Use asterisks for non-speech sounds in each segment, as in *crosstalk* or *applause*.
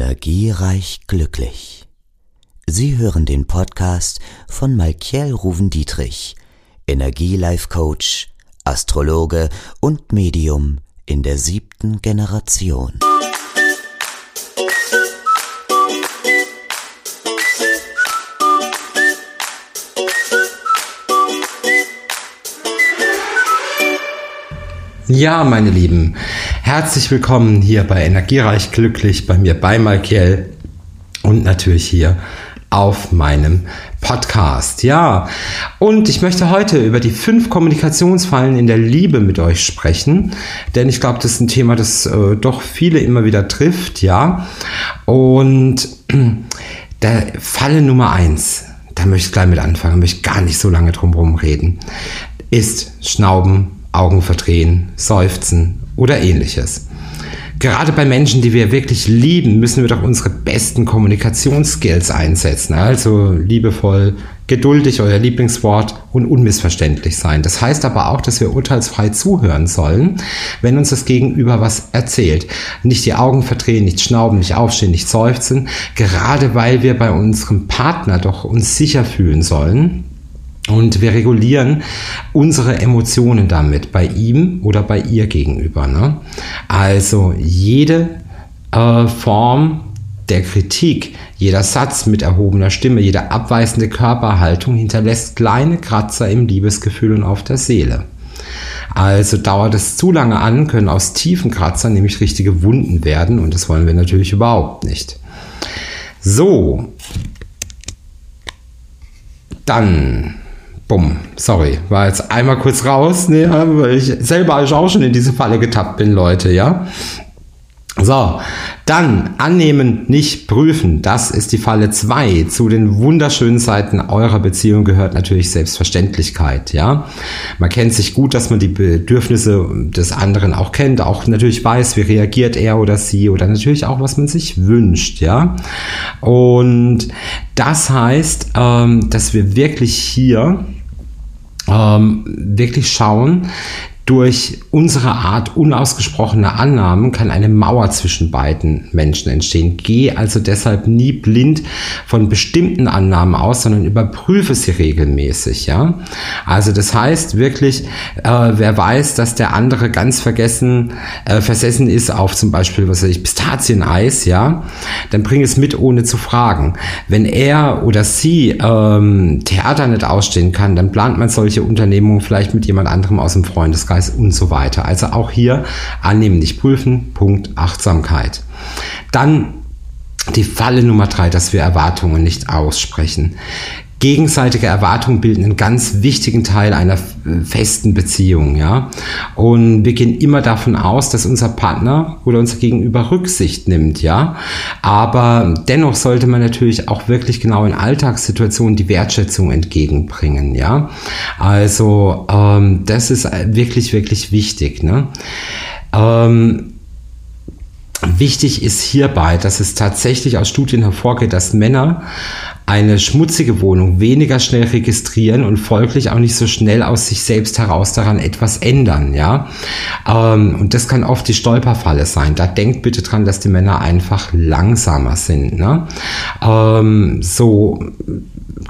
Energiereich glücklich. Sie hören den Podcast von Malkiel Ruven-Dietrich, Energielife-Coach, Astrologe und Medium in der siebten Generation. Ja, meine Lieben, herzlich willkommen hier bei Energiereich Glücklich, bei mir bei Malkiel und natürlich hier auf meinem Podcast. Ja, und ich möchte heute über die fünf Kommunikationsfallen in der Liebe mit euch sprechen, denn ich glaube, das ist ein Thema, das äh, doch viele immer wieder trifft, ja. Und *clears throat* der Falle Nummer eins, da möchte ich gleich mit anfangen, möchte ich gar nicht so lange drum herum reden, ist Schnauben Augen verdrehen, seufzen oder ähnliches. Gerade bei Menschen, die wir wirklich lieben, müssen wir doch unsere besten Kommunikationsskills einsetzen. Also liebevoll, geduldig, euer Lieblingswort und unmissverständlich sein. Das heißt aber auch, dass wir urteilsfrei zuhören sollen, wenn uns das Gegenüber was erzählt. Nicht die Augen verdrehen, nicht schnauben, nicht aufstehen, nicht seufzen. Gerade weil wir bei unserem Partner doch uns sicher fühlen sollen und wir regulieren unsere Emotionen damit, bei ihm oder bei ihr gegenüber. Ne? Also jede äh, Form der Kritik, jeder Satz mit erhobener Stimme, jede abweisende Körperhaltung hinterlässt kleine Kratzer im Liebesgefühl und auf der Seele. Also dauert es zu lange an, können aus tiefen Kratzern nämlich richtige Wunden werden und das wollen wir natürlich überhaupt nicht. So, dann Bumm, sorry, war jetzt einmal kurz raus, ne, weil ich selber auch schon in diese Falle getappt bin, Leute, ja. So, dann annehmen, nicht prüfen. Das ist die Falle 2. Zu den wunderschönen Seiten eurer Beziehung gehört natürlich Selbstverständlichkeit, ja. Man kennt sich gut, dass man die Bedürfnisse des anderen auch kennt, auch natürlich weiß, wie reagiert er oder sie oder natürlich auch, was man sich wünscht, ja. Und das heißt, ähm, dass wir wirklich hier ähm, wirklich schauen, durch unsere Art unausgesprochener Annahmen kann eine Mauer zwischen beiden Menschen entstehen. Geh also deshalb nie blind von bestimmten Annahmen aus, sondern überprüfe sie regelmäßig. Ja, also das heißt wirklich, äh, wer weiß, dass der andere ganz vergessen, äh, versessen ist auf zum Beispiel, was weiß ich, Pistazieneis, ja, dann bring es mit, ohne zu fragen. Wenn er oder sie ähm, Theater nicht ausstehen kann, dann plant man solche Unternehmungen vielleicht mit jemand anderem aus dem Freundeskreis Freundeskreis und so weiter. Also auch hier annehmen, nicht prüfen, Punkt Achtsamkeit. Dann die Falle Nummer drei, dass wir Erwartungen nicht aussprechen. Gegenseitige Erwartungen bilden einen ganz wichtigen Teil einer festen Beziehung, ja. Und wir gehen immer davon aus, dass unser Partner oder unser Gegenüber Rücksicht nimmt, ja. Aber dennoch sollte man natürlich auch wirklich genau in Alltagssituationen die Wertschätzung entgegenbringen, ja. Also ähm, das ist wirklich, wirklich wichtig, ne. Ähm, Wichtig ist hierbei, dass es tatsächlich aus Studien hervorgeht, dass Männer eine schmutzige Wohnung weniger schnell registrieren und folglich auch nicht so schnell aus sich selbst heraus daran etwas ändern, ja. Ähm, und das kann oft die Stolperfalle sein. Da denkt bitte dran, dass die Männer einfach langsamer sind. Ne? Ähm, so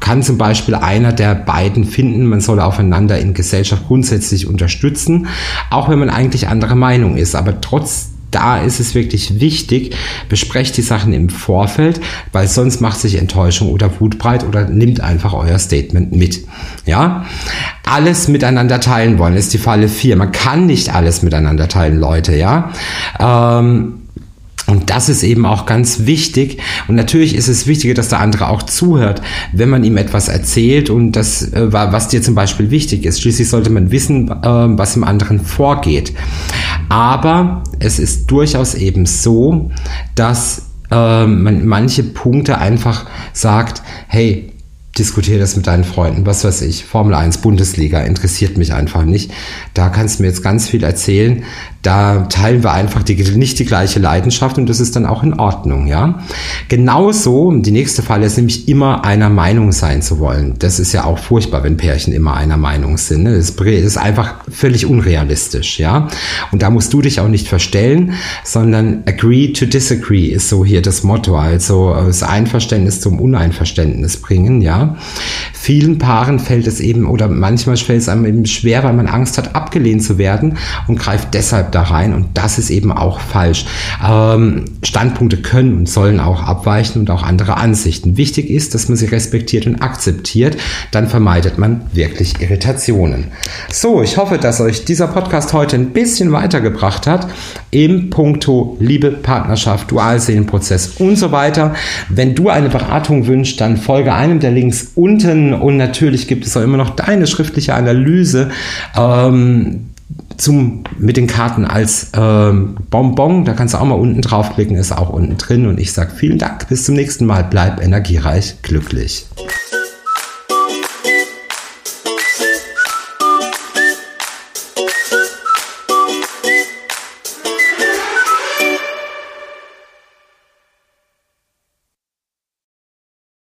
kann zum Beispiel einer der beiden finden, man solle aufeinander in Gesellschaft grundsätzlich unterstützen, auch wenn man eigentlich anderer Meinung ist, aber trotz da ist es wirklich wichtig, besprecht die Sachen im Vorfeld, weil sonst macht sich Enttäuschung oder Wut breit oder nimmt einfach euer Statement mit. Ja? Alles miteinander teilen wollen ist die Falle 4. Man kann nicht alles miteinander teilen, Leute, ja? Ähm, und das ist eben auch ganz wichtig. Und natürlich ist es wichtiger, dass der andere auch zuhört, wenn man ihm etwas erzählt und das, äh, was dir zum Beispiel wichtig ist. Schließlich sollte man wissen, äh, was im anderen vorgeht. Aber es ist durchaus eben so, dass äh, man manche Punkte einfach sagt, hey, diskutiere das mit deinen Freunden, was weiß ich, Formel 1, Bundesliga, interessiert mich einfach nicht. Da kannst du mir jetzt ganz viel erzählen. Da teilen wir einfach die, nicht die gleiche Leidenschaft und das ist dann auch in Ordnung, ja. Genauso, die nächste Falle ist nämlich immer einer Meinung sein zu wollen. Das ist ja auch furchtbar, wenn Pärchen immer einer Meinung sind. Ne? Das ist einfach völlig unrealistisch, ja. Und da musst du dich auch nicht verstellen, sondern agree to disagree ist so hier das Motto. Also das Einverständnis zum Uneinverständnis bringen, ja. Vielen Paaren fällt es eben oder manchmal fällt es einem eben schwer, weil man Angst hat, abgelehnt zu werden und greift deshalb da rein. Und das ist eben auch falsch. Ähm, Standpunkte können und sollen auch abweichen und auch andere Ansichten. Wichtig ist, dass man sie respektiert und akzeptiert. Dann vermeidet man wirklich Irritationen. So, ich hoffe, dass euch dieser Podcast heute ein bisschen weitergebracht hat im Punkto Liebe, Partnerschaft, Dualseelenprozess und so weiter. Wenn du eine Beratung wünschst, dann folge einem der Links unten und natürlich gibt es auch immer noch deine schriftliche Analyse. Ähm, zum, mit den Karten als ähm, Bonbon. Da kannst du auch mal unten draufklicken, ist auch unten drin. Und ich sage vielen Dank, bis zum nächsten Mal. Bleib energiereich, glücklich.